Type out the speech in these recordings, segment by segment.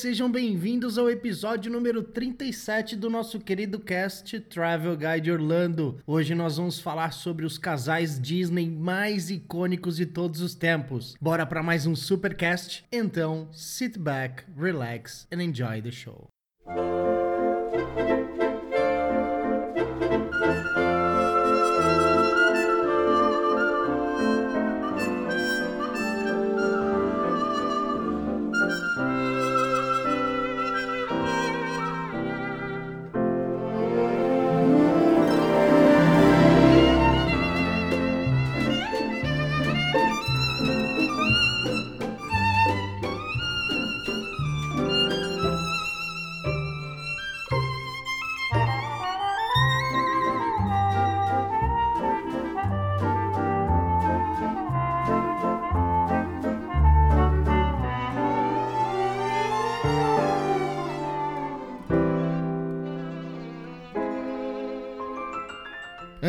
Sejam bem-vindos ao episódio número 37 do nosso querido cast Travel Guide Orlando. Hoje nós vamos falar sobre os casais Disney mais icônicos de todos os tempos. Bora para mais um supercast? Então, sit back, relax and enjoy the show.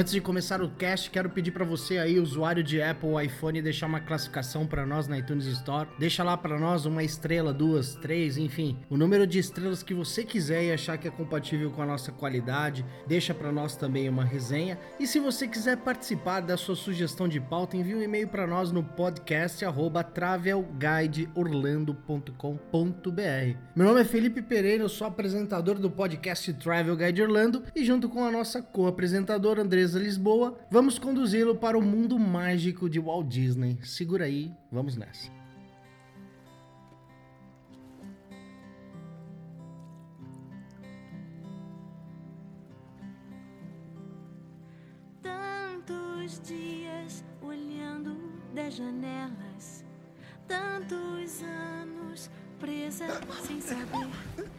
Antes de começar o cast, quero pedir para você aí, usuário de Apple ou iPhone, deixar uma classificação para nós na iTunes Store. Deixa lá para nós uma estrela, duas, três, enfim, o número de estrelas que você quiser e achar que é compatível com a nossa qualidade. Deixa para nós também uma resenha. E se você quiser participar da sua sugestão de pauta, envie um e-mail para nós no podcast travelguideorlando.com.br. Meu nome é Felipe Pereira, eu sou apresentador do podcast Travel Guide Orlando e junto com a nossa co-apresentadora Andresa Lisboa, vamos conduzi-lo para o mundo mágico de Walt Disney. Segura aí, vamos nessa. Tantos dias olhando das janelas, tantos anos presa sem saber,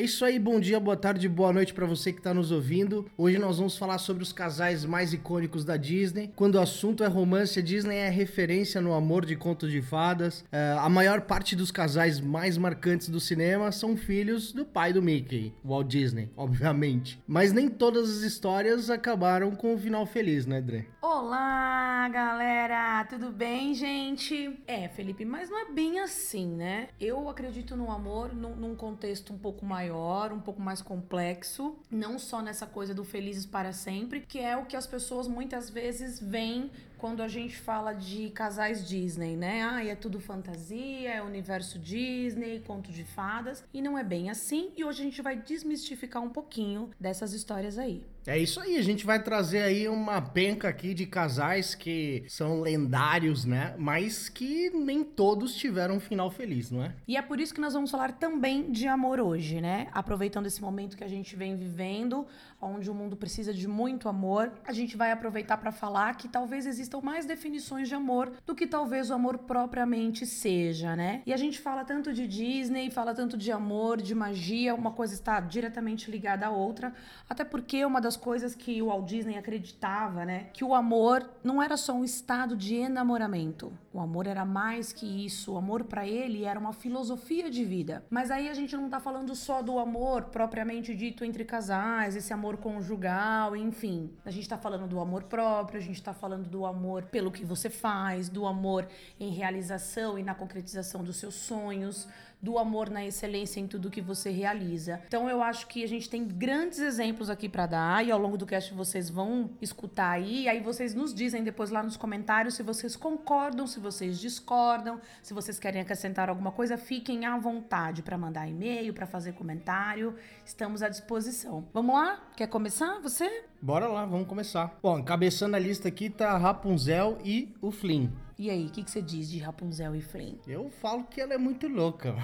É isso aí, bom dia, boa tarde, boa noite para você que está nos ouvindo. Hoje nós vamos falar sobre os casais mais icônicos da Disney. Quando o assunto é romance, a Disney é referência no amor de contos de fadas. É, a maior parte dos casais mais marcantes do cinema são filhos do pai do Mickey, Walt Disney, obviamente. Mas nem todas as histórias acabaram com um final feliz, né, Dre? Olá, galera! Tudo bem, gente? É, Felipe, mas não é bem assim, né? Eu acredito no amor num, num contexto um pouco maior, um pouco mais complexo, não só nessa coisa do felizes para sempre, que é o que as pessoas muitas vezes veem quando a gente fala de casais Disney, né? Ah, é tudo fantasia, é universo Disney, conto de fadas, e não é bem assim. E hoje a gente vai desmistificar um pouquinho dessas histórias aí. É isso aí, a gente vai trazer aí uma penca aqui de casais que são lendários, né? Mas que nem todos tiveram um final feliz, não é? E é por isso que nós vamos falar também de amor hoje, né? Aproveitando esse momento que a gente vem vivendo, onde o mundo precisa de muito amor, a gente vai aproveitar para falar que talvez existam mais definições de amor do que talvez o amor propriamente seja, né? E a gente fala tanto de Disney, fala tanto de amor, de magia, uma coisa está diretamente ligada à outra, até porque uma das coisas que o Walt Disney acreditava, né, que o amor não era só um estado de enamoramento. O amor era mais que isso. O amor para ele era uma filosofia de vida. Mas aí a gente não tá falando só do amor propriamente dito entre casais, esse amor conjugal, enfim. A gente tá falando do amor próprio, a gente tá falando do amor pelo que você faz, do amor em realização e na concretização dos seus sonhos, do amor na excelência em tudo que você realiza. Então eu acho que a gente tem grandes exemplos aqui para dar e ao longo do cast vocês vão escutar aí, aí vocês nos dizem depois lá nos comentários se vocês concordam, se vocês discordam, se vocês querem acrescentar alguma coisa, fiquem à vontade para mandar e-mail, para fazer comentário. Estamos à disposição. Vamos lá? Quer começar você? Bora lá, vamos começar. Bom, encabeçando a lista aqui tá Rapunzel e o Flynn. E aí, o que, que você diz de Rapunzel e Flynn? Eu falo que ela é muito louca.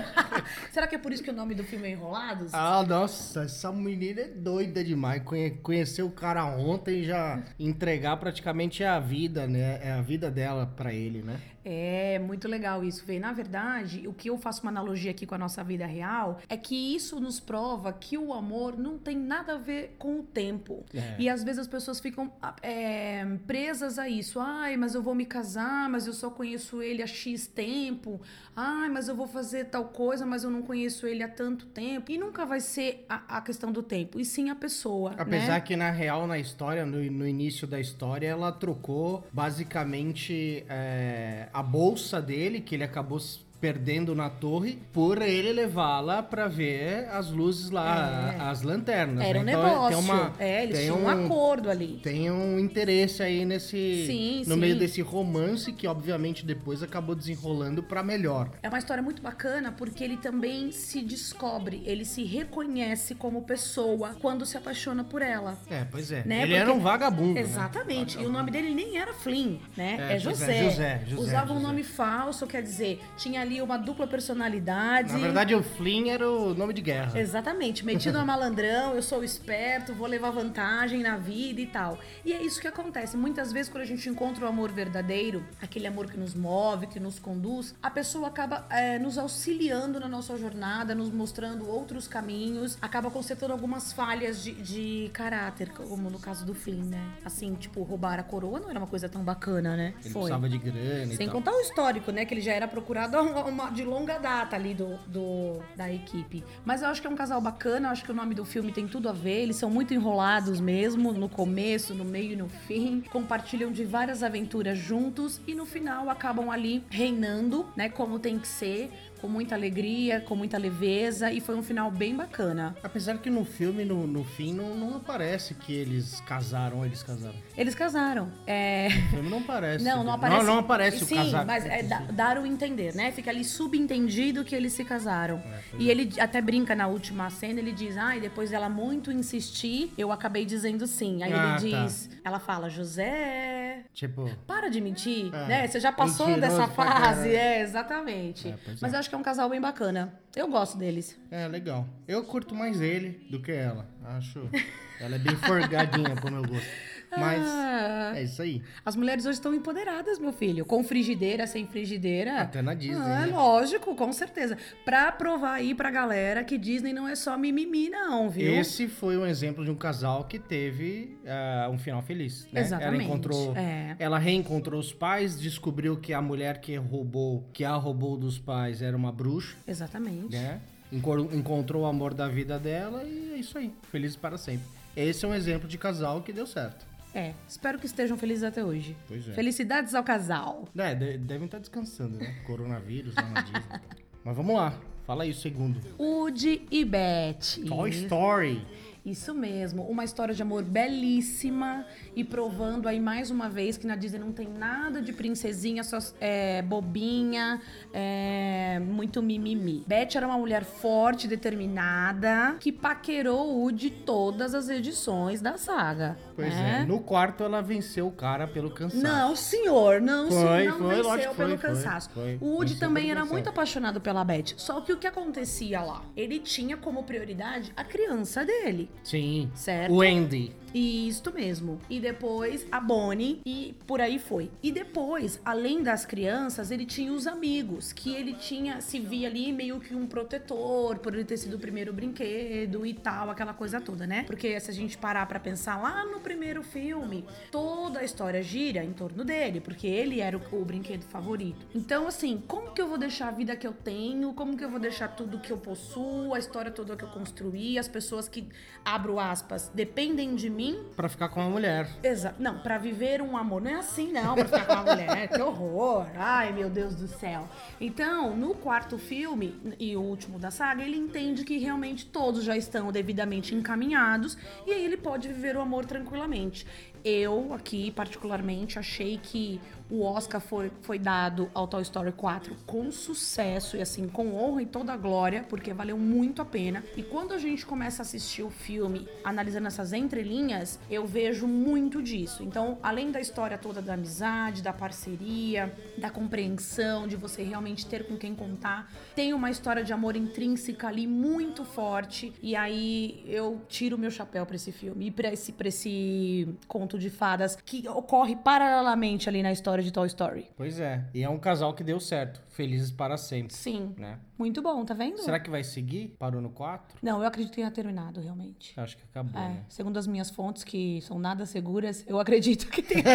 Será que é por isso que o nome do filme é Enrolados? ah, nossa, essa menina é doida demais. Conhe conhecer o cara ontem e já entregar praticamente a vida, né? É a vida dela pra ele, né? É muito legal isso, Vê. Na verdade, o que eu faço uma analogia aqui com a nossa vida real é que isso nos prova que o amor não tem nada a ver com o tempo. É. E às vezes as pessoas ficam é, presas a isso. Ai, mas eu vou me casar, mas eu só conheço ele há X tempo. Ai, mas eu vou fazer tal coisa, mas eu não conheço ele há tanto tempo. E nunca vai ser a, a questão do tempo, e sim a pessoa. Apesar né? que na real, na história, no, no início da história, ela trocou basicamente é, a bolsa dele, que ele acabou perdendo na torre, por ele levá-la pra ver as luzes lá, É. as lanternas. Era um né? Então, negócio. Tem uma, é, eles tinham um acordo ali. Tem um interesse aí nesse. Sim, no sim. meio desse romance que, obviamente, depois acabou desenrolando pra melhor. É uma história muito bacana porque ele também se descobre, ele se reconhece como pessoa quando se apaixona por ela. É, pois é. Né? Ele era Porque- um vagabundo. né? Exatamente. E o nome dele nem era Flynn, né? É, É, José, José. José, José, Usava um José. nome falso, quer dizer, tinha ali uma dupla personalidade. Na verdade, o Flynn era o nome de guerra. Exatamente, metido a malandrão, eu sou esperto, vou levar vantagem na vida e tal. E é isso que acontece. Muitas vezes, quando a gente encontra o amor verdadeiro, aquele amor que nos move, que nos conduz, a pessoa acaba é, nos auxiliando na nossa jornada, nos mostrando outros caminhos, acaba consertando algumas falhas de, de caráter, como no caso do Flynn, né? Assim, tipo, roubar a coroa não era uma coisa tão bacana, né? Ele precisava de grana e Sem tal. contar o histórico, né? Que ele já era procurado há uma- de longa data ali do, do- da equipe. Mas eu acho que é um casal bacana, eu acho que o nome do filme tem tudo a ver. Eles são muito enrolados mesmo, no começo, no meio e no fim. Compartilham de várias aventuras juntos e no final acabam ali reinando, né? Como tem que ser. Com muita alegria, com muita leveza. E foi um final bem bacana. Apesar que no filme, no, no fim, não, não aparece que eles casaram ou eles casaram. Eles casaram. É. No filme não aparece. Não, não aparece. Não, não aparece Sim, o casamento. mas é da- dar o entender, né? Fica ali subentendido que eles se casaram. É, e ele até brinca na última cena, ele diz, ah, e depois dela muito insistir, eu acabei dizendo sim. Aí Ah, ele tá. diz, ela fala, José, Tipo, para de mentir, É, né? Você já passou dessa fase, é, exatamente. É, Mas é. eu acho que é um casal bem bacana. Eu gosto deles. é legal. Eu curto mais ele do que ela. Acho. Ela é bem forgadinha pro meu gosto. Mas Ah. é isso aí. As mulheres hoje estão empoderadas, meu filho. Com frigideira, sem frigideira. Até na Disney, Ah, né? lógico, com certeza. Pra provar aí pra galera que Disney não é só mimimi, não, viu? Esse foi um exemplo de um casal que teve ah, um final feliz. Né? Exatamente, Ela encontrou. é. Ela reencontrou os pais, descobriu que a mulher que roubou, que a roubou dos pais, era uma bruxa, Exatamente. né? Encontrou o amor da vida dela e é isso aí. Felizes para sempre. Esse é um exemplo de casal que deu certo. É, espero que estejam felizes até hoje. Pois é. Felicidades ao casal. É, de- devem estar descansando, né? Coronavírus lá na Disney. Mas vamos lá. Fala aí o segundo. Woody e Beth. Toy Story. Isso mesmo, uma história de amor belíssima e provando aí mais uma vez que na Disney não tem nada de princesinha, só é, bobinha, é, muito mimimi. Beth era uma mulher forte, determinada, que paquerou o Woody todas as edições da saga. Pois né? é. No quarto ela venceu o cara pelo cansaço. Não, senhor, não, Foi, senhor, não foi, venceu lógico pelo foi, cansaço. foi. O Woody também era muito apaixonado pela Beth. Só que o que acontecia lá? Ele tinha como prioridade a criança dele. Sim. Certo. O Andy. Isto mesmo. E depois a Bonnie e por aí foi. E depois, além das crianças, ele tinha os amigos, que ele tinha se via ali meio que um protetor por ele ter sido o primeiro brinquedo e tal, aquela coisa toda, né? Porque se a gente parar pra pensar lá no primeiro filme, toda a história gira em torno dele, porque ele era o, o brinquedo favorito. Então, assim, como que eu vou deixar a vida que eu tenho? Como que eu vou deixar tudo que eu possuo, a história toda que eu construí, as pessoas que, abro aspas, dependem de mim Pra ficar com a mulher. Exato. Não, pra viver um amor. Não é assim, não, pra ficar com uma mulher. Que horror. Ai, meu Deus do céu. Então, no quarto filme, e o último da saga, ele entende que realmente todos já estão devidamente encaminhados e aí ele pode viver o amor tranquilamente. Eu, aqui, particularmente, achei que O Oscar foi, foi dado ao Toy Story 4 com sucesso e assim, com honra e toda a glória, porque valeu muito a pena. E quando a gente começa a assistir o filme, analisando essas entrelinhas, eu vejo muito disso. Então, além da história toda da amizade, da parceria, da compreensão, de você realmente ter com quem contar, tem uma história de amor intrínseca ali muito forte. E aí eu tiro meu chapéu pra esse filme e pra esse, pra esse conto de fadas que ocorre paralelamente ali na história de Toy Story. Pois é. E é um casal que deu certo. Felizes para sempre. Sim. Né? Muito bom, tá vendo? Será que vai seguir? Parou no 4? Não, eu acredito que tenha terminado, realmente. Acho que acabou, É, né? segundo as minhas fontes, que são nada seguras, eu acredito que tem.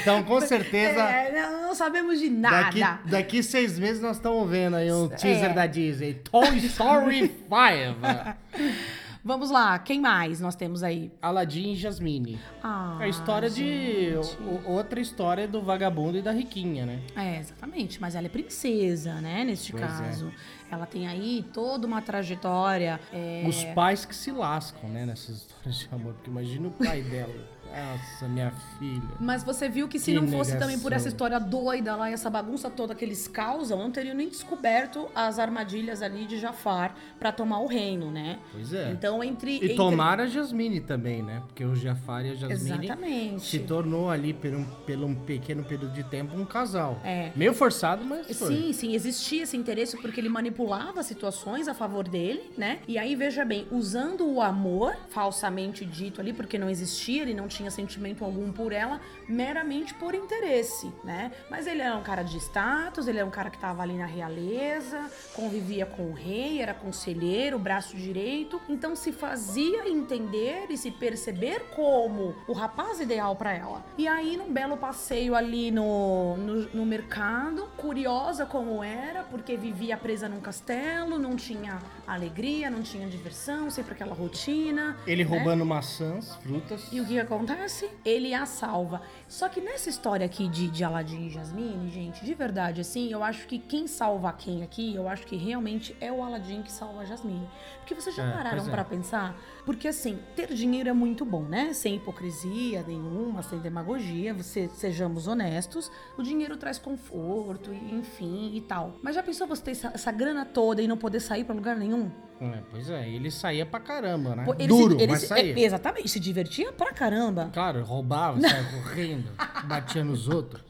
Então, com certeza. É, não, não sabemos de nada. Daqui, daqui seis meses nós estamos vendo aí um teaser É. da Disney. Toy Story 5. Vamos lá, quem mais nós temos aí? Aladdin e Jasmine. Ah, É a história de. gente. o- outra história do vagabundo e da riquinha, né? É, exatamente. Mas ela é princesa, né? Neste Pois é. caso. Ela tem aí toda uma trajetória. é, Os pais que se lascam, né? Nessas histórias de amor. Porque imagina o pai dela. Nossa, minha filha. Mas você viu que se Que não fosse também por essa história doida lá e essa bagunça toda que eles causam, não teriam nem descoberto as armadilhas ali de Jafar pra tomar o reino, né? Pois é. Então, entre. E entre- tomara a Jasmine também, né? Porque o Jafar e a Jasmine Exatamente. se tornou ali por um, pelo um pequeno período de tempo um casal. É. Meio forçado, mas foi. Sim, sim, existia esse interesse porque ele manipulava situações a favor dele, né? E aí, veja bem, usando o amor, falsamente dito ali, porque não existia, ele não tinha sentimento algum por ela, meramente por interesse, né? Mas ele era um cara de status, ele era um cara que tava ali na realeza, convivia com o rei, era conselheiro, braço direito, então se fazia entender e se perceber como o rapaz ideal pra ela. E aí, num belo passeio ali no, no, no mercado, curiosa como era, porque vivia presa num castelo, não tinha alegria, não tinha diversão, sempre aquela rotina. Ele né? roubando maçãs, frutas. E o que que acontece? Ele a salva. Só que nessa história aqui de, de Aladdin e Jasmine, gente, de verdade, assim, eu acho que quem salva quem aqui, eu acho que realmente é o Aladdin que salva a Jasmine. Porque vocês já É, pararam é. pra pensar? Porque assim, ter dinheiro é muito bom, né? Sem hipocrisia nenhuma, sem demagogia, você, sejamos honestos. O dinheiro traz conforto, enfim, e tal. Mas já pensou você ter essa, essa grana toda e não poder sair pra lugar nenhum? É, pois é, ele saía pra caramba, né? Ele Duro, se, ele mas se- saía. é, exatamente, se divertia pra caramba. Claro, roubava, saia correndo, batia nos outros.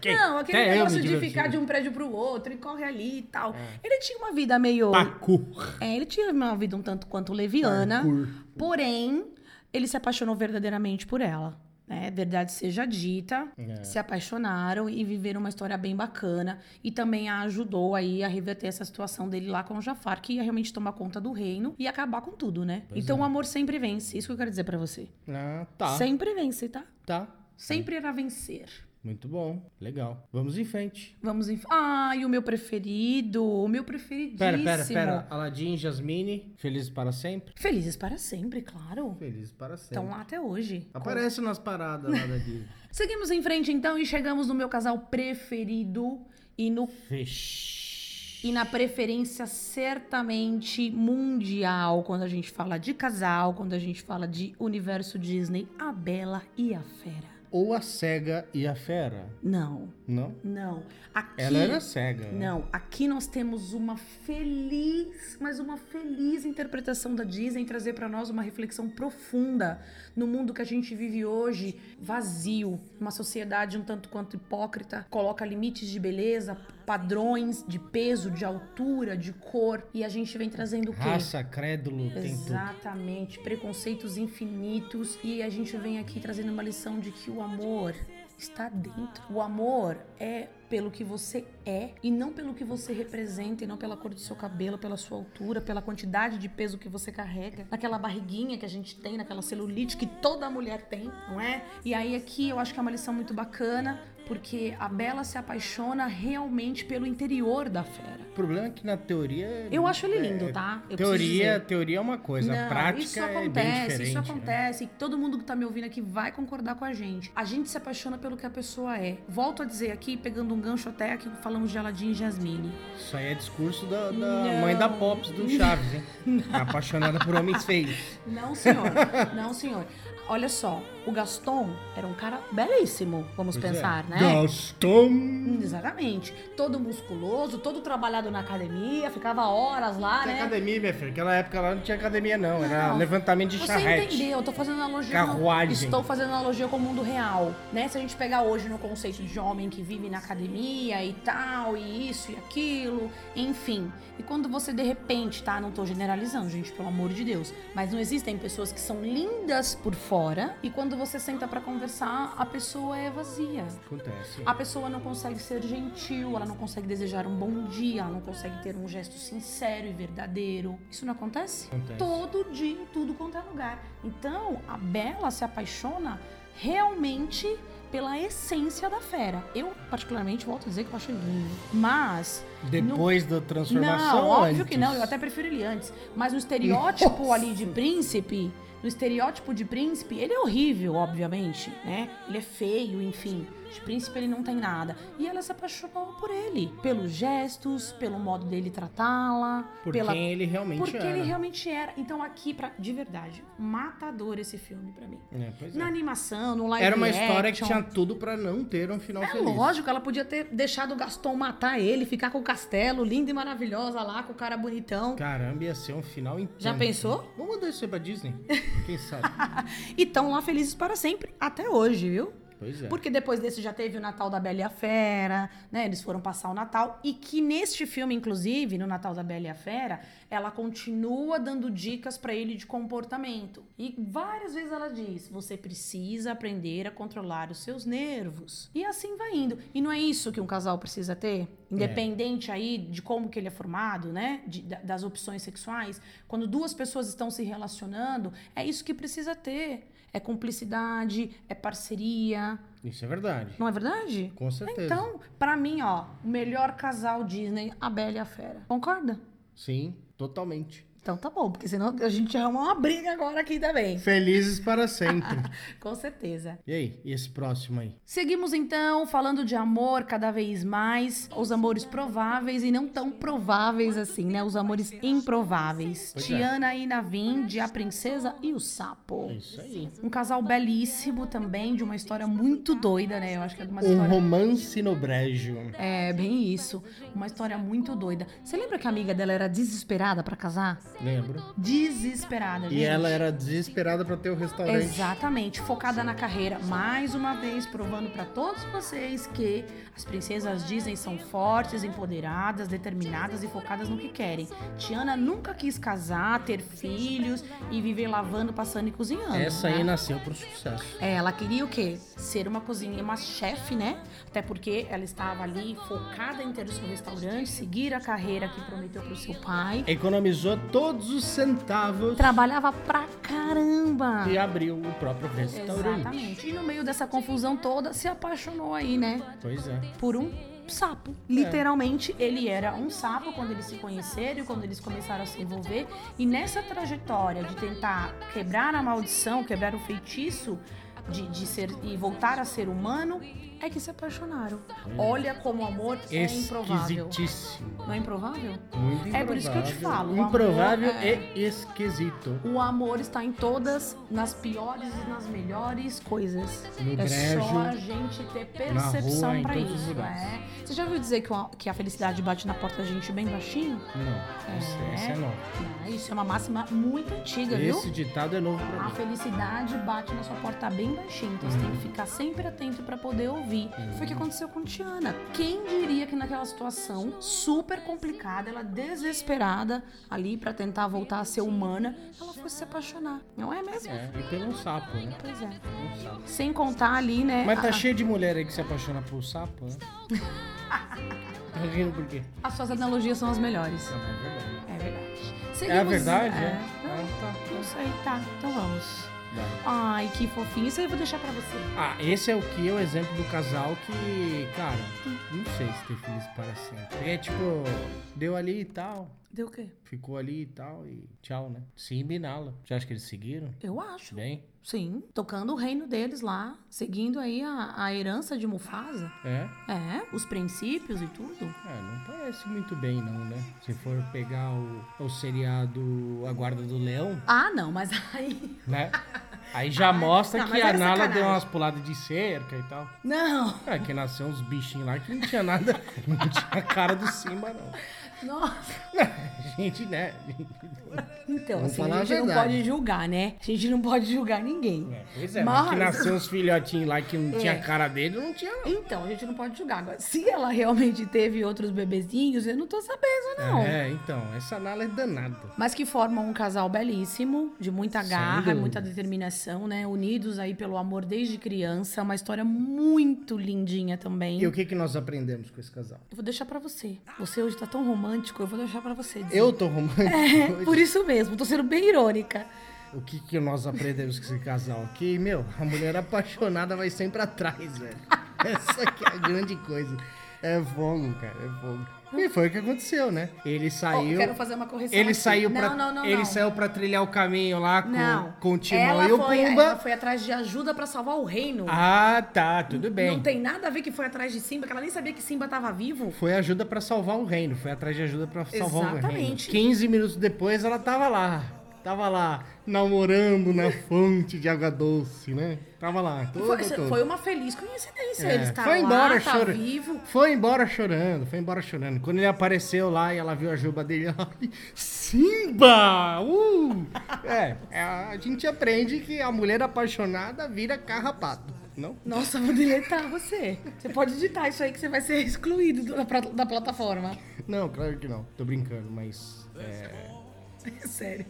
Quem- Não, aquele até negócio de ficar de um prédio pro outro e corre ali e tal. Ele tinha uma vida meio. Pacu. É, ele tinha uma vida um tanto quanto leviana. Parkour. Porém, ele se apaixonou verdadeiramente por ela. Né? Verdade seja dita, É. se apaixonaram e viveram uma história bem bacana. E também a ajudou aí a reverter essa situação dele lá com o Jafar, que ia realmente tomar conta do reino e acabar com tudo, né? Pois então é. o amor sempre vence. Isso que eu quero dizer pra você. Ah, tá. Sempre vence, tá? Tá. Sempre irá vencer. Muito bom. Legal. Vamos em frente. Vamos em. Ai, o meu preferido. O meu preferidíssimo. Pera, pera, pera. Aladdin e Jasmine, felizes para sempre? Felizes para sempre, claro. Felizes para sempre. Estão lá até hoje. Aparece nas paradas lá da Disney. Seguimos em frente então e chegamos no meu casal preferido e no Fesh. e na preferência certamente mundial quando a gente fala de casal, quando a gente fala de universo Disney, a Bela e a Fera. Ou a cega e a fera. Não, Não? não. Aqui Ela era cega. né? Não, aqui nós temos uma feliz, mas uma feliz interpretação da Disney trazer pra nós uma reflexão profunda no mundo que a gente vive hoje, vazio, uma sociedade um tanto quanto hipócrita, coloca limites de beleza, padrões de peso, de altura, de cor, e a gente vem trazendo o quê? Raça, crédulo, tem. Exatamente, preconceitos infinitos e a gente vem aqui trazendo uma lição de que o amor está dentro. O amor é pelo que você é e não pelo que você representa e não pela cor do seu cabelo, pela sua altura, pela quantidade de peso que você carrega, naquela barriguinha que a gente tem, naquela celulite que toda mulher tem, não é? E aí aqui eu acho que é uma lição muito bacana, porque a Bela se apaixona realmente pelo interior da fera. O problema é que na teoria. Eu acho ele é, lindo, tá? Eu teoria, teoria é uma coisa, a Não, prática isso é acontece, diferente. isso né? acontece. E todo mundo que tá me ouvindo aqui vai concordar com a gente. A gente se apaixona pelo que a pessoa é. Volto a dizer aqui, pegando um gancho até aqui, falamos de Aladdin e Jasmine. Isso aí é discurso da, da mãe da Pops do Chaves, hein? Apaixonada por homens feios. Não, senhor. Não, senhor. Olha só, O Gaston era um cara belíssimo, vamos Pois é. pensar, né? Gaston. Exatamente. Todo musculoso, todo trabalhado na academia, ficava horas lá, Tem né? academia, minha filha. Naquela época lá não tinha academia, não. Era Não. levantamento de Você charrete. entendeu? Eu tô fazendo analogia. Carruagem. Estou fazendo analogia com o mundo real, né? Se a gente pegar hoje no conceito de homem que vive na academia e tal, e isso e aquilo, enfim. E quando você de repente, tá? Não tô generalizando, gente, pelo amor de Deus. Mas não existem pessoas que são lindas por fora e quando você senta pra conversar, a pessoa é vazia. Acontece. A pessoa não consegue ser gentil, ela não consegue desejar um bom dia, ela não consegue ter um gesto sincero e verdadeiro. Isso não acontece? Acontece. Todo dia, em tudo quanto é lugar. Então, a Bela se apaixona realmente pela essência da fera. Eu, particularmente, volto a dizer que eu acho lindo. Mas. Depois da transformação. Não, óbvio antes? que não, eu até prefiro ele antes. Mas no estereótipo ali de príncipe, no estereótipo de príncipe, ele é horrível, obviamente, né? Ele é feio, enfim. De príncipe ele não tem nada. E ela se apaixonou por ele. Pelos gestos, pelo modo dele tratá-la. Por pela... quem ele realmente Porque era. ele realmente era. Então aqui, pra... de verdade, matador esse filme pra mim. É, pois é. Na animação, no live Era uma história que tinha tudo pra não ter um final É feliz. lógico, ela podia ter deixado o Gaston matar ele, ficar com o castelo, linda e maravilhosa lá, com o cara bonitão. Caramba, ia ser um final inteiro. Já pensou? Vamos mandar isso aí pra Disney? Quem sabe? E estão lá felizes para sempre, até hoje, viu? Pois é. Porque depois desse já teve o Natal da Bela e a Fera, né? Eles foram passar o Natal. E que neste filme, inclusive, no Natal da Bela e a Fera, ela continua dando dicas pra ele de comportamento. E várias vezes ela diz: você precisa aprender a controlar os seus nervos. E assim vai indo. E não é isso que um casal precisa ter? Independente aí de como que ele é formado, né? De- da- das opções sexuais. Quando duas pessoas estão se relacionando, é isso que precisa ter. É cumplicidade, é parceria. Isso é verdade. Não é verdade? Com certeza. Então, pra mim, ó, o melhor casal Disney, a Bela e a Fera. Concorda? Sim, totalmente. Então tá bom, porque senão a gente arruma uma briga agora aqui também. Felizes para sempre. Com certeza. e aí, e esse próximo aí? Seguimos então falando de amor cada vez mais, os amores prováveis e não tão prováveis assim, né? Os amores improváveis. Pois é. Tiana e Navin, de A Princesa e o Sapo. É isso aí. Um casal belíssimo também, de uma história muito doida, né? Eu acho que é uma Um história romance no brejo. É, bem isso. Uma história muito doida. Você lembra que a amiga dela era desesperada pra casar? Lembro. Desesperada, gente. E ela era desesperada pra ter o restaurante. Exatamente, focada na carreira. Mais uma vez, provando pra todos vocês que as princesas Disney são fortes, empoderadas, determinadas e focadas no que querem. Tiana nunca quis casar, ter filhos e viver lavando, passando e cozinhando. Essa né? aí nasceu pro sucesso. É, ela queria o quê? Ser uma cozinheira, uma chefe, né? Até porque ela estava ali focada em ter o seu restaurante, seguir a carreira que prometeu pro seu pai. Economizou todos os centavos Trabalhava pra caramba. e abriu o próprio restaurante. Exatamente. E no meio dessa confusão toda, se apaixonou aí, né? Pois é. Por um sapo. Literalmente, ele era um sapo quando eles se conheceram e quando eles começaram a se envolver. E nessa trajetória de tentar quebrar a maldição, quebrar o feitiço de, de ser e voltar a ser humano, é que se apaixonaram. Olha como o amor é improvável. Não é improvável? Muito improvável. É por isso que eu te falo, Improvável é- e esquisito. O amor está em todas, nas piores e nas melhores coisas. No é brejo, só a gente ter percepção os isso. É. Você já ouviu dizer que, o- que a felicidade bate na porta da gente bem baixinho? Não, essa, essa é nova. É, isso é uma máxima muito antiga, viu? Esse ditado é novo pra A mim. felicidade bate na sua porta bem baixinho, então você tem Uhum. que ficar sempre atento pra poder ouvir. Foi o que aconteceu com Tiana. Quem diria que naquela situação super complicada, ela desesperada ali pra tentar voltar a ser humana, ela foi se apaixonar. Não é mesmo? É, e pelo sapo, né? Pois é. Um sapo. Sem contar ali, né? Mas tá a- cheio de mulher aí que se apaixona por sapo, né? tá rindo por quê? as suas analogias são as melhores. Não, é verdade. É verdade. É Seguimos- verdade? É. É. Ah, tá. não sei, tá. Então vamos. Ai, que fofinho. Isso aí eu vou deixar pra você. Ah, esse é o que é o exemplo do casal que, cara, não sei se ter feliz para sempre. É tipo, deu ali e tal, Deu o quê? ficou ali e tal e tchau, né? Sim, Binala. Você acha que eles seguiram? Eu acho. Bem? Sim, tocando o reino deles lá, seguindo aí a, a herança de Mufasa. É? É, os princípios e tudo. É, não parece muito bem não, né? Se for pegar o, o seriado A Guarda do Leão, Ah, não, mas aí. né? Aí já mostra não, que a Nala sacanagem. deu umas puladas de cerca e tal. Não! É, que nasceu uns bichinhos lá que não tinha nada, não tinha a cara do Simba, não. Nossa! Gente, né? Então, Vamos assim, a a gente não pode julgar, né? A gente não pode julgar ninguém. É, pois é, mas, que nasceu uns filhotinhos lá que não tinha É. a cara dele, não tinha não. Então, a gente não pode julgar. Agora, se ela realmente teve outros bebezinhos, eu não tô sabendo, não. É, então, essa Nala é danada. Mas que formam um casal belíssimo, de muita garra, muita determinação, né? Unidos aí pelo amor desde criança. Uma história muito lindinha também. E o que, que nós aprendemos com esse casal? Eu vou deixar pra você. Você hoje tá tão romântico, eu vou deixar pra você. dizer. Eu tô romântico. É, por isso mesmo, tô sendo bem irônica. O que, que nós aprendemos com esse casal? Que, meu, a mulher apaixonada vai sempre atrás, velho. Essa que é a grande coisa. É fogo, cara, é fogo. E foi o que aconteceu, né? Ele saiu. quero fazer uma correção. ele aqui. saiu não, pra. não, não, ele saiu pra trilhar o caminho lá com, Não. com o Timão ela e o foi, Pumba. Ela foi atrás de ajuda pra salvar o reino. Ah, tá, tudo bem. Não tem nada a ver que foi atrás de Simba, que ela nem sabia que Simba tava vivo. Foi ajuda pra salvar o reino, foi atrás de ajuda pra salvar o reino. Exatamente. 15 minutos depois ela tava lá. Tava lá, namorando na fonte de água doce, né? Tava lá, toda, Foi, toda. foi uma feliz coincidência. É, Ele estava foi embora lá, tá chorando. vivo. Foi embora chorando, foi embora chorando. Quando ele apareceu lá e ela viu a juba dele, Simba! Uh! É, é, a gente aprende que a mulher apaixonada vira carrapato, não? Nossa, vou deletar você. Você pode editar isso aí que você vai ser excluído da, da plataforma. Não, claro que não. Tô brincando, mas é, Sério.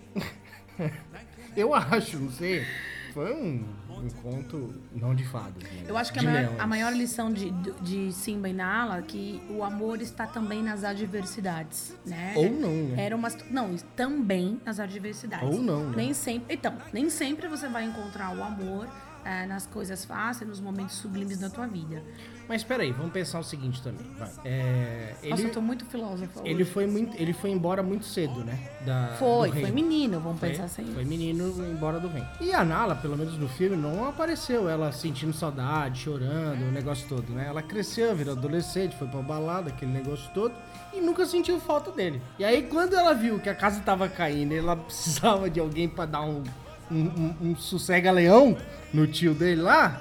eu acho, não sei. Foi um, um conto não de fadas. Né? Eu acho que a maior, a maior lição de, de Simba e Nala é que o amor está também nas adversidades, né? Ou não, né? Era uma não, também nas adversidades. Ou não, né? Nem sempre, então, nem sempre você vai encontrar o amor eh, nas coisas fáceis, nos momentos sublimes da tua vida. Mas peraí, vamos pensar o seguinte também. Vai. É, Nossa, ele, eu tô muito filósofa. ele, foi muito, ele foi embora muito cedo, né? Da, Foi, foi menino, vamos Foi, pensar assim. foi menino embora do reino. E a Nala, pelo menos no filme, não apareceu ela sentindo saudade, chorando, o negócio todo, né? Ela cresceu, virou adolescente, foi pra balada, aquele negócio todo, e nunca sentiu falta dele. E aí, quando ela viu que a casa tava caindo e ela precisava de alguém pra dar um, um, um, um sossega-leão no tio dele lá,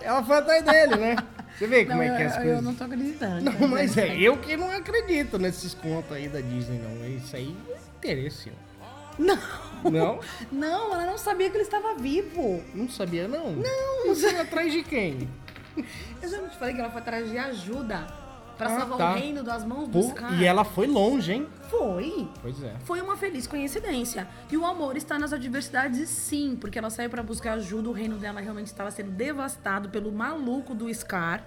ela foi atrás dele, né? Você vê como Não, é que é eu, as eu coisas. não tô acreditando. Não, mas é eu que não acredito nesses contos aí da Disney, não. Isso aí é interesse, ó. Não, Não? não, ela não sabia que ele estava vivo. Não sabia, não? Não. Você atrás de quem? Eu já não te falei que ela foi atrás de ajuda pra Ah, salvar tá. o reino das mãos Pô, dos caras. e ela foi longe, hein? Foi. Pois é. Foi uma feliz coincidência. E o amor está nas adversidades, sim, porque ela saiu pra buscar ajuda, o reino dela realmente estava sendo devastado pelo maluco do Scar.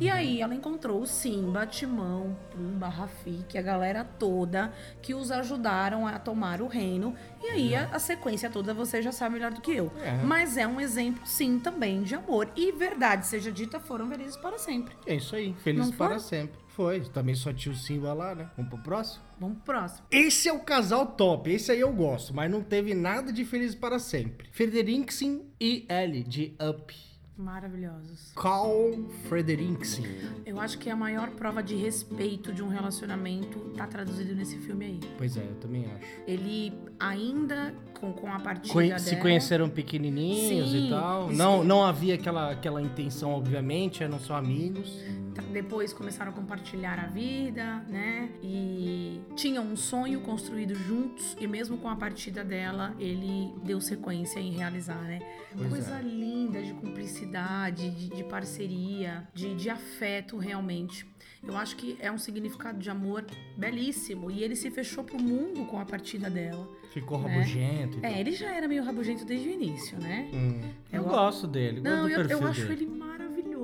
E aí ela encontrou o Simba, Timão, Pumba, Rafik, a galera toda que os ajudaram a tomar o reino. E aí a, a sequência toda você já sabe melhor do que eu. É. Mas é um exemplo, sim, também de amor. E verdade seja dita, foram felizes para sempre. É isso aí. Feliz Não foi? para sempre. Foi. Também só tinha o Simba lá, né? Vamos pro próximo? Vamos pro próximo. Esse é o casal top. Esse aí eu gosto, mas não teve nada de Feliz para sempre. Frederiksen e Ellie, de Up. Maravilhosos. Carl Frederiksen. Eu acho que a maior prova de respeito de um relacionamento tá traduzido nesse filme aí. Pois é, eu também acho. Ele ainda com, com a partida Conhe- dela... se conheceram pequenininhos Sim, e tal. Não, não havia aquela, aquela intenção, obviamente, eram só amigos. Depois começaram a compartilhar a vida, né? E tinham um sonho construído juntos. E mesmo com a partida dela, ele deu sequência em realizar, né? Pois Coisa é. linda de cumplicidade, de, de parceria, de, de afeto realmente. Eu acho que é um significado de amor belíssimo. E ele se fechou pro mundo com a partida dela. Ficou É. rabugento e tal. É, ele já era meio rabugento desde o início, né? Hum. Eu, Eu- gosto dele, gosto Não, do eu, perfil eu acho dele. ele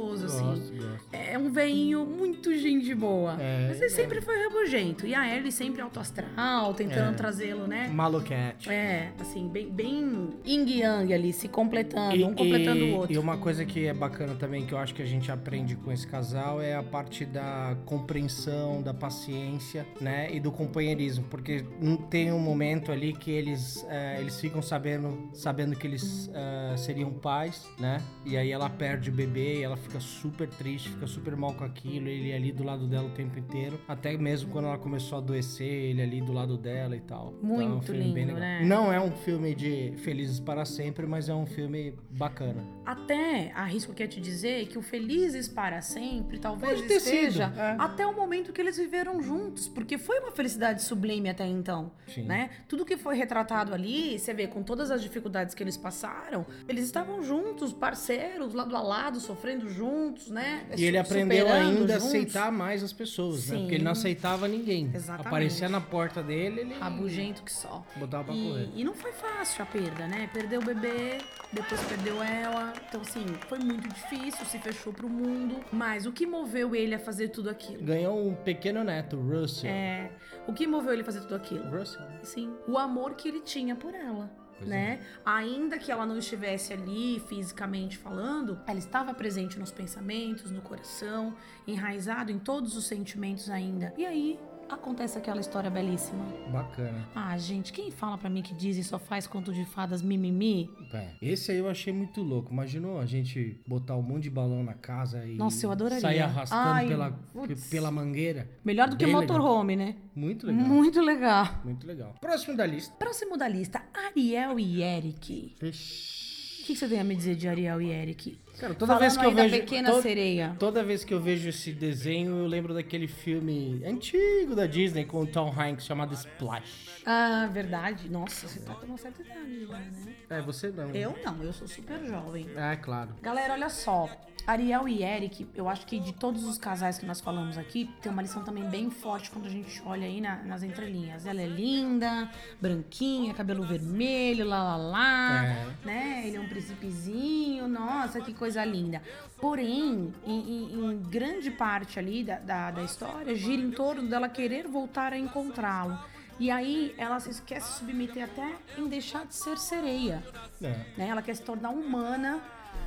assim. Gosto, gosto. É um veinho muito gente boa. É, Mas ele é. sempre foi rabugento. E a Ellie sempre alto astral, tentando É. trazê-lo, né? Maluquete. É, assim, bem, bem yin yang ali, se completando, um completando o outro. E uma coisa que é bacana também, que eu acho que a gente aprende com esse casal, é a parte da compreensão, da paciência, né? E do companheirismo. Porque não tem um momento ali que eles, eh, eles ficam sabendo, sabendo que eles eh, seriam pais, né? E aí ela perde o bebê e ela fica super triste, fica super mal com aquilo, ele ali do lado dela o tempo inteiro. Até mesmo quando ela começou a adoecer, ele ali do lado dela e tal. Então, é um Muito filme bem lindo, legal. né? Não é um filme de Felizes para Sempre, mas é um filme bacana. Até arrisco que te dizer que o Felizes para sempre talvez Pode ter sido, esteja é. até o momento que eles viveram juntos, porque foi uma felicidade sublime até então, Sim. né? Tudo que foi retratado ali, você vê com todas as dificuldades que eles passaram, eles estavam juntos, parceiros, lado a lado, sofrendo juntos, né? E ele aprendeu ainda a juntos. aceitar mais as pessoas, né? Porque ele não Sim. aceitava ninguém. Exatamente. Aparecia na porta dele, ele Rabugento que só. botava pra correr. E, e não foi fácil a perda, né? Perdeu o bebê, depois perdeu ela. Então, assim, foi muito difícil, se fechou pro mundo. Mas o que moveu ele a fazer tudo aquilo? Ganhou um pequeno neto, Russell. É. O que moveu ele a fazer tudo aquilo? Russell? Sim, o amor que ele tinha por ela. Pois né? Ainda que ela não estivesse ali fisicamente falando, ela estava presente nos pensamentos, no coração, enraizado em todos os sentimentos ainda. E aí acontece aquela história belíssima. Bacana. Ah, gente, quem fala pra mim que Disney só faz conto de fadas mimimi? É. Esse aí eu achei muito louco. Imaginou a gente botar um monte de balão na casa e Nossa, eu adoraria. sair arrastando Ai, pela, putz. pela mangueira? Melhor do que Bem legal. motorhome, né? Muito legal. Muito legal. Muito legal. Próximo da lista. Próximo da lista, Ariel e Eric. Vixe. O que que você tem a me dizer de Ariel e Eric? Cara, toda Falando vez que eu vejo. Pequena to- Sereia. Toda vez que eu vejo esse desenho, eu lembro daquele filme antigo da Disney com o Tom Hanks chamado Splash. Ah, verdade. Nossa, você tá com uma certa idade já, né? É, você não. Eu não, eu sou super jovem. É, claro. Galera, olha só. Ariel e Eric, eu acho que de todos os casais que nós falamos aqui, tem uma lição também bem forte quando a gente olha aí na- nas entrelinhas. Ela é linda, branquinha, cabelo vermelho, lá lá lá, É. né? Ele é um príncipezinho, nossa, que coisa linda. Porém, em, em- em grande parte ali da, da, da história, gira em torno dela querer voltar a encontrá-lo. E aí ela se quer se submeter até em deixar de ser sereia É. né? Ela quer se tornar humana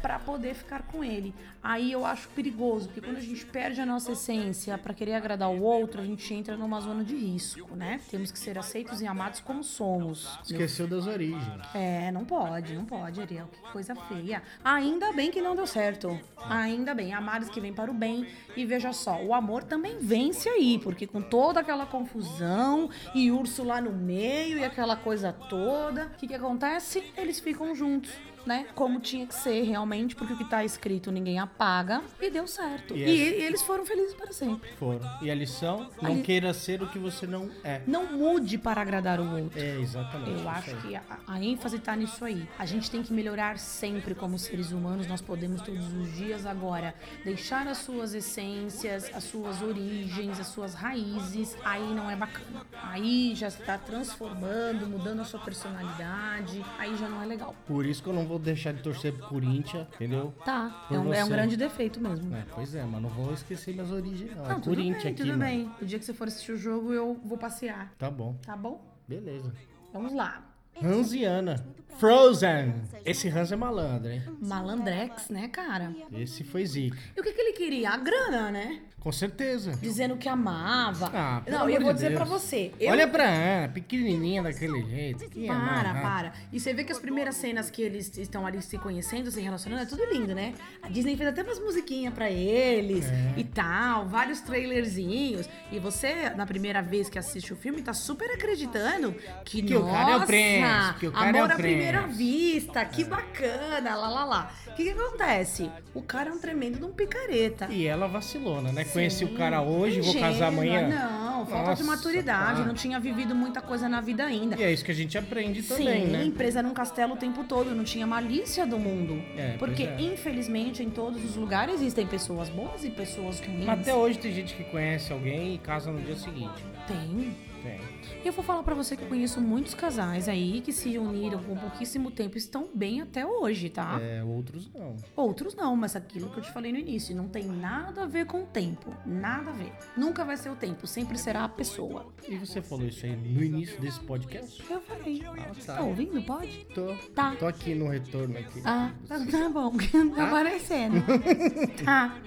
para poder ficar com ele. Aí eu acho perigoso, porque quando a gente perde a nossa essência para querer agradar o outro, a gente entra numa zona de risco, né? Temos que ser aceitos e amados como somos. Esqueceu das origens. É, não pode, não pode, Ariel. Que coisa feia. Ainda bem que não deu certo. Ainda bem. Amares que vem para o bem. E veja só, o amor também vence aí, porque com toda aquela confusão e urso lá no meio e aquela coisa toda, o que, que acontece? Eles ficam juntos. Né? Como tinha que ser realmente, porque o que tá escrito ninguém apaga e deu certo. E E, e eles foram felizes para sempre. Foram. E a lição? Não li- queira ser o que você não é. Não mude para agradar o outro. É, exatamente. Eu acho que a, a ênfase tá nisso aí. A gente tem que melhorar sempre como seres humanos, nós podemos todos os dias agora deixar as suas essências, as suas origens, as suas raízes, aí não é bacana. Aí já está transformando, mudando a sua personalidade, aí já não é legal. Por isso que eu não vou deixar de torcer pro Corinthians, entendeu? Tá, é um, é um grande defeito mesmo. É, pois é, mas não vou esquecer minhas origens, não. É Corinthians bem, aqui, tudo mano. bem. O dia que você for assistir o jogo, eu vou passear, Tá bom. tá bom? Beleza. Vamos lá. Hans e Ana. Frozen. Esse Hans é malandro, hein? Malandrex, né, cara? Esse foi zica. E o que, que ele queria? A grana, né? Com certeza. Dizendo que amava. Ah, pelo não, amor eu vou de dizer Deus. pra você. Eu... Olha pra Ana, pequenininha daquele jeito. Que Para, para. E você vê que as primeiras cenas que eles estão ali se conhecendo, se relacionando, é tudo lindo, né? A Disney fez até umas musiquinhas pra eles É. e tal, vários trailerzinhos. E você, na primeira vez que assiste o filme, tá super acreditando que, Que o nossa, cara é o príncipe, que o cara é o amor à primeira vista, que bacana, lá, lá, lá. O que que acontece? O cara é um tremendo de um picareta. E ela vacilona, né? Conheci o Sim. cara hoje, vou casar Ingênua, amanhã. Não, falta de Nossa, maturidade, tá. não tinha vivido muita coisa na vida ainda. E é isso que a gente aprende também, Sim, né? presa num castelo o tempo todo, não tinha malícia do mundo. É, Porque, é. infelizmente, em todos os lugares existem pessoas boas e pessoas ruins. Mas Até hoje tem gente que conhece alguém e casa no dia seguinte. Tem. Tem. E eu vou falar pra você que eu conheço muitos casais aí que se uniram com pouquíssimo tempo e estão bem até hoje, tá? É, outros não. Outros não, mas aquilo que eu te falei no início, não tem nada a ver com o tempo. Nada a ver. Nunca vai ser o tempo, sempre será a pessoa. E você falou isso aí no início desse podcast? Eu falei. tá. Tá ouvindo? Pode? Tô. Tá. Tô aqui no retorno aqui. Ah, tá, tá bom, tá aparecendo. tá,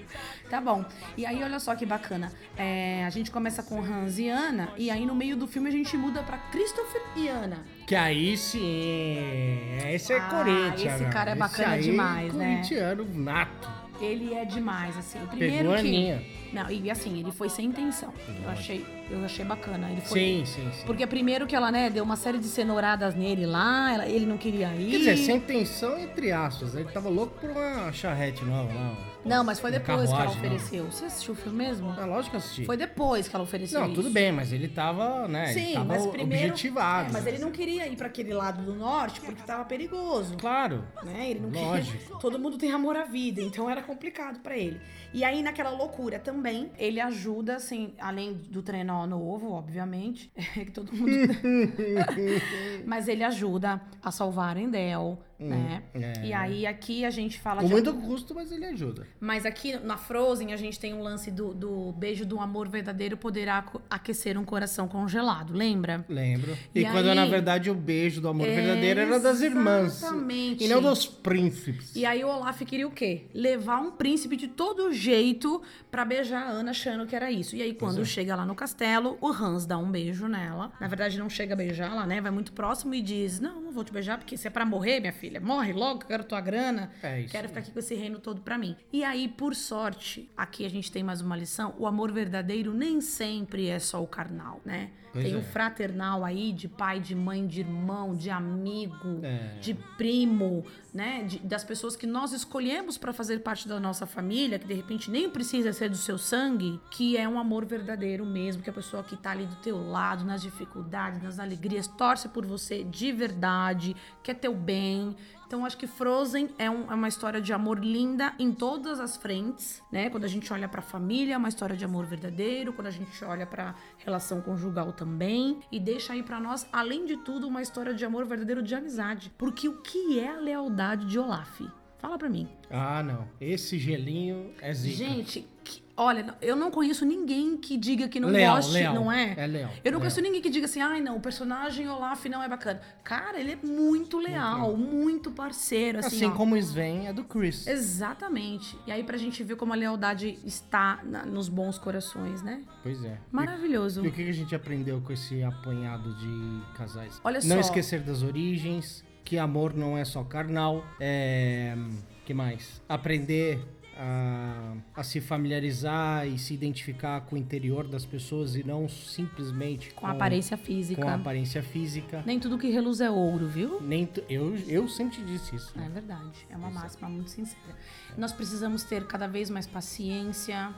tá bom. E aí, olha só que bacana. É, a gente começa com Hans e Ana, e aí no meio do filme a gente muda pra Christopher e Ana. Que aí sim. Esse é Ah, Corinthians. esse cara é bacana aí, demais, né? corintiano nato. ele é demais, assim. Pegou Primeiro a que. Aninha. Não, e assim, ele foi sem intenção. Eu achei, eu achei bacana. Ele foi. Sim, sim, sim. Porque primeiro que ela, né, deu uma série de cenouradas nele lá, ela- ele não queria ir. Quer dizer, sem intenção, entre aspas. Ele tava louco por uma charrete nova lá. Não, mas foi depois que ela carruagem ofereceu. Você assistiu o filme mesmo? É lógico que eu assisti. Foi depois que ela ofereceu Não, isso. tudo bem, mas ele tava, né? ele Sim, tava mas primeiro. objetivado. É, mas ele não queria ir pra aquele lado do norte porque tava perigoso. Claro. Né? Ele não Lógico. queria. Todo mundo tem amor à vida, então era complicado pra ele. E aí, naquela loucura também, ele ajuda, assim, além do trenó novo, obviamente, que todo mundo. Mas ele ajuda a salvar Endel, né? é. E aí, aqui a gente fala Com muito custo, mas ele ajuda. Mas aqui na Frozen a gente tem um lance do, do beijo do amor verdadeiro poderá aquecer um coração congelado, lembra? Lembro. E, E quando, aí- na verdade, o beijo do amor verdadeiro era das irmãs. Exatamente. E não dos príncipes. E aí o Olaf queria o quê? Levar um príncipe de todo jeito pra beijar a Ana, achando que era isso. E aí, quando é. chega lá no castelo, o Hans dá um beijo nela. Na verdade, não chega a beijá-la, né? Vai muito próximo e diz: Não, não vou te beijar, porque se é pra morrer, minha filha, morre logo, quero tua grana. É isso Quero ficar aqui com esse reino todo pra mim. E aí, por sorte, aqui a gente tem mais uma lição: o amor verdadeiro nem sempre é só o carnal, né? Pois tem é. o fraternal aí, de pai, de mãe, de irmão, de amigo, É. de primo, né? de- das pessoas que nós escolhemos para fazer parte da nossa família, que de repente nem precisa ser do seu sangue, que é um amor verdadeiro mesmo, que a pessoa que tá ali do teu lado, nas dificuldades, nas alegrias, torce por você de verdade, quer teu bem. Então, acho que Frozen é, um- é uma história de amor linda em todas as frentes, né? Quando a gente olha pra família, é uma história de amor verdadeiro. Quando a gente olha pra relação conjugal também. E deixa aí pra nós, além de tudo, uma história de amor verdadeiro de amizade. Porque o que é a lealdade de Olaf? Fala pra mim. Ah, não. Esse gelinho é zica. Gente, olha, eu não conheço ninguém que diga que não Leal, goste, leal. não é? É leal, Eu não leal. conheço ninguém que diga assim, ai não, o personagem Olaf não é bacana. Cara, ele é muito leal, muito parceiro, assim, Assim ó. como o Sven é do Chris. Exatamente. E aí pra gente ver como a lealdade está na- nos bons corações, né? Pois é. Maravilhoso. E o que a gente aprendeu com esse apanhado de casais? Olha Não só. esquecer das origens, que amor não é só carnal. É... que mais? Aprender a, a se familiarizar e se identificar com o interior das pessoas e não simplesmente Com a aparência física. com a aparência física. Nem tudo que reluz é ouro, viu? Nem eu, eu sempre disse isso. É verdade. É uma máxima muito sincera. Nós precisamos ter cada vez mais paciência.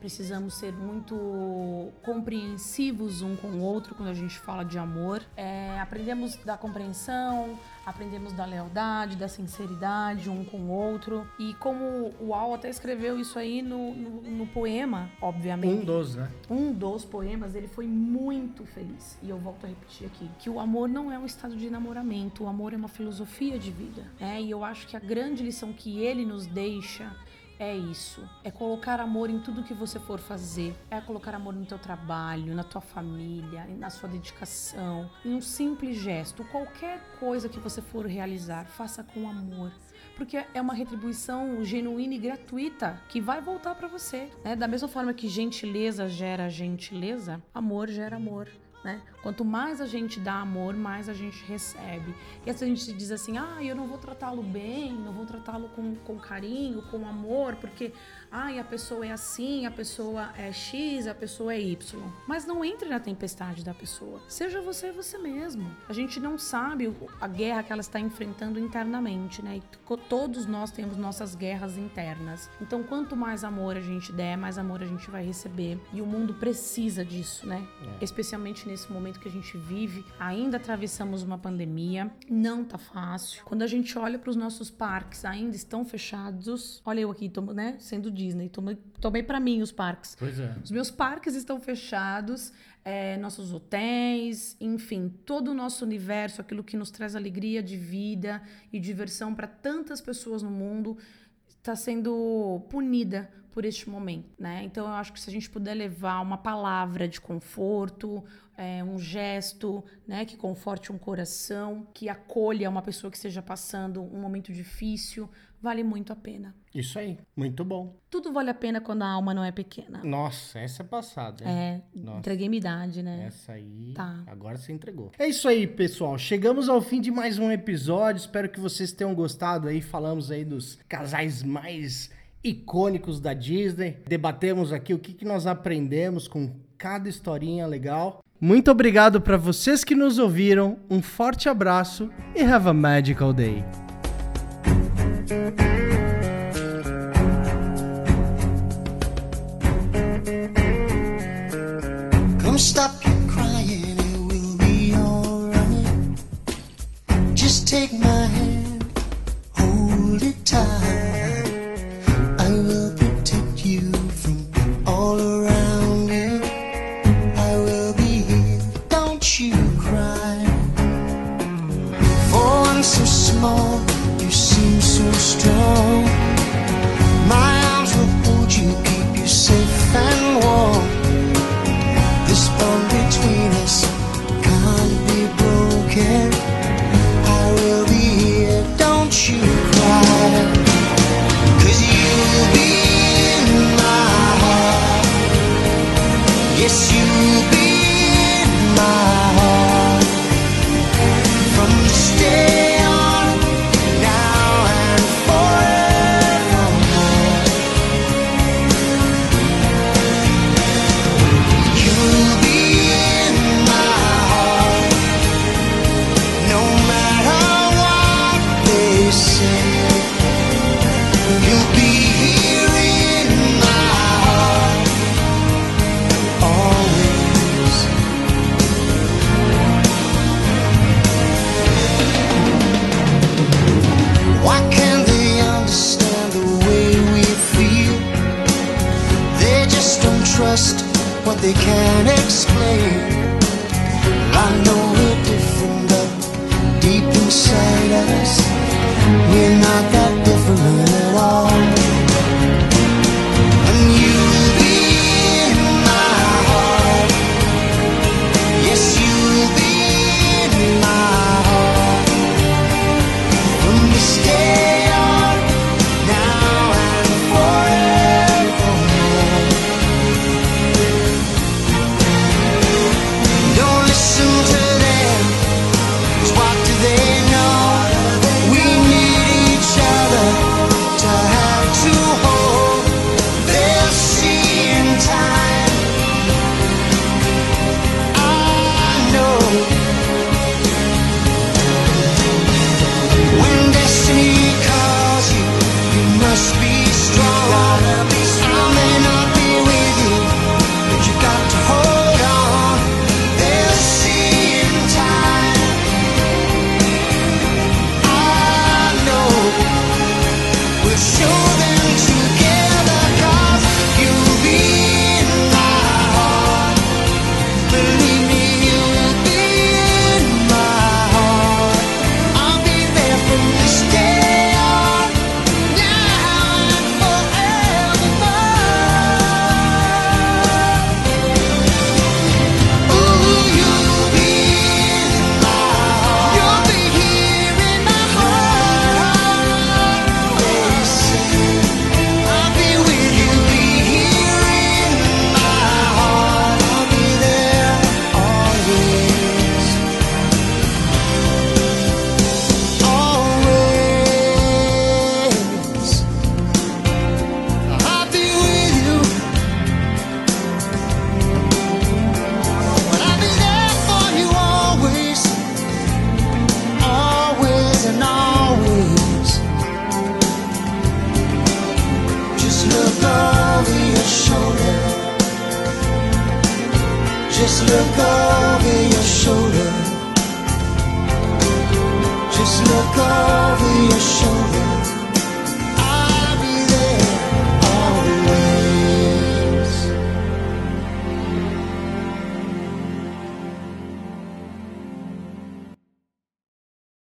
Precisamos ser muito compreensivos um com o outro quando a gente fala de amor. É, aprendemos da compreensão, aprendemos da lealdade, da sinceridade um com o outro. E como o Al até escreveu isso aí no, no, no poema, obviamente Um dos, né? um dos poemas, ele foi muito feliz. E eu volto a repetir aqui, que o amor não é um estado de namoramento, o amor é uma filosofia de vida, né? E eu acho que a grande lição que ele nos deixa é isso, é colocar amor em tudo que você for fazer, é colocar amor no teu trabalho, na tua família, na sua dedicação, em um simples gesto, qualquer coisa que você for realizar, faça com amor porque é uma retribuição genuína e gratuita que vai voltar pra você. Né? Da mesma forma que gentileza gera gentileza, amor gera amor. Né? Quanto mais a gente dá amor, mais a gente recebe. E às vezes a gente diz assim: ah, eu não vou tratá-lo bem, não vou tratá-lo com, com carinho, com amor, porque ai, a pessoa é assim, a pessoa é X, a pessoa é Y. Mas não entre na tempestade da pessoa. Seja você você mesmo. A gente não sabe a guerra que ela está enfrentando internamente, né? E todos nós temos nossas guerras internas. Então, quanto mais amor a gente der, mais amor a gente vai receber. E o mundo precisa disso, né? Especialmente nesse momento que a gente vive. Ainda atravessamos uma pandemia, não tá fácil. Quando a gente olha para os nossos parques, ainda estão fechados. Olha eu aqui, tomo, né? Sendo Disney, tomei, tomei para mim os parques. Pois é. Os meus parques estão fechados, é, nossos hotéis, enfim, todo o nosso universo, aquilo que nos traz alegria de vida e diversão para tantas pessoas no mundo, está sendo punida por este momento, né? Então eu acho que se a gente puder levar uma palavra de conforto, é, um gesto, né, que conforte um coração, que acolha uma pessoa que esteja passando um momento difícil, vale muito a pena. Isso aí. Muito bom. Tudo vale a pena quando a alma não é pequena. Nossa, essa é passada. hein? É, Nossa. entreguei minha idade, né? Essa aí. Tá. Agora você entregou. É isso aí, pessoal. Chegamos ao fim de mais um episódio. Espero que vocês tenham gostado aí. Falamos aí dos casais mais icônicos da Disney. Debatemos aqui o que, que nós aprendemos com cada historinha legal. Muito obrigado para vocês que nos ouviram, um forte abraço e have a magical day!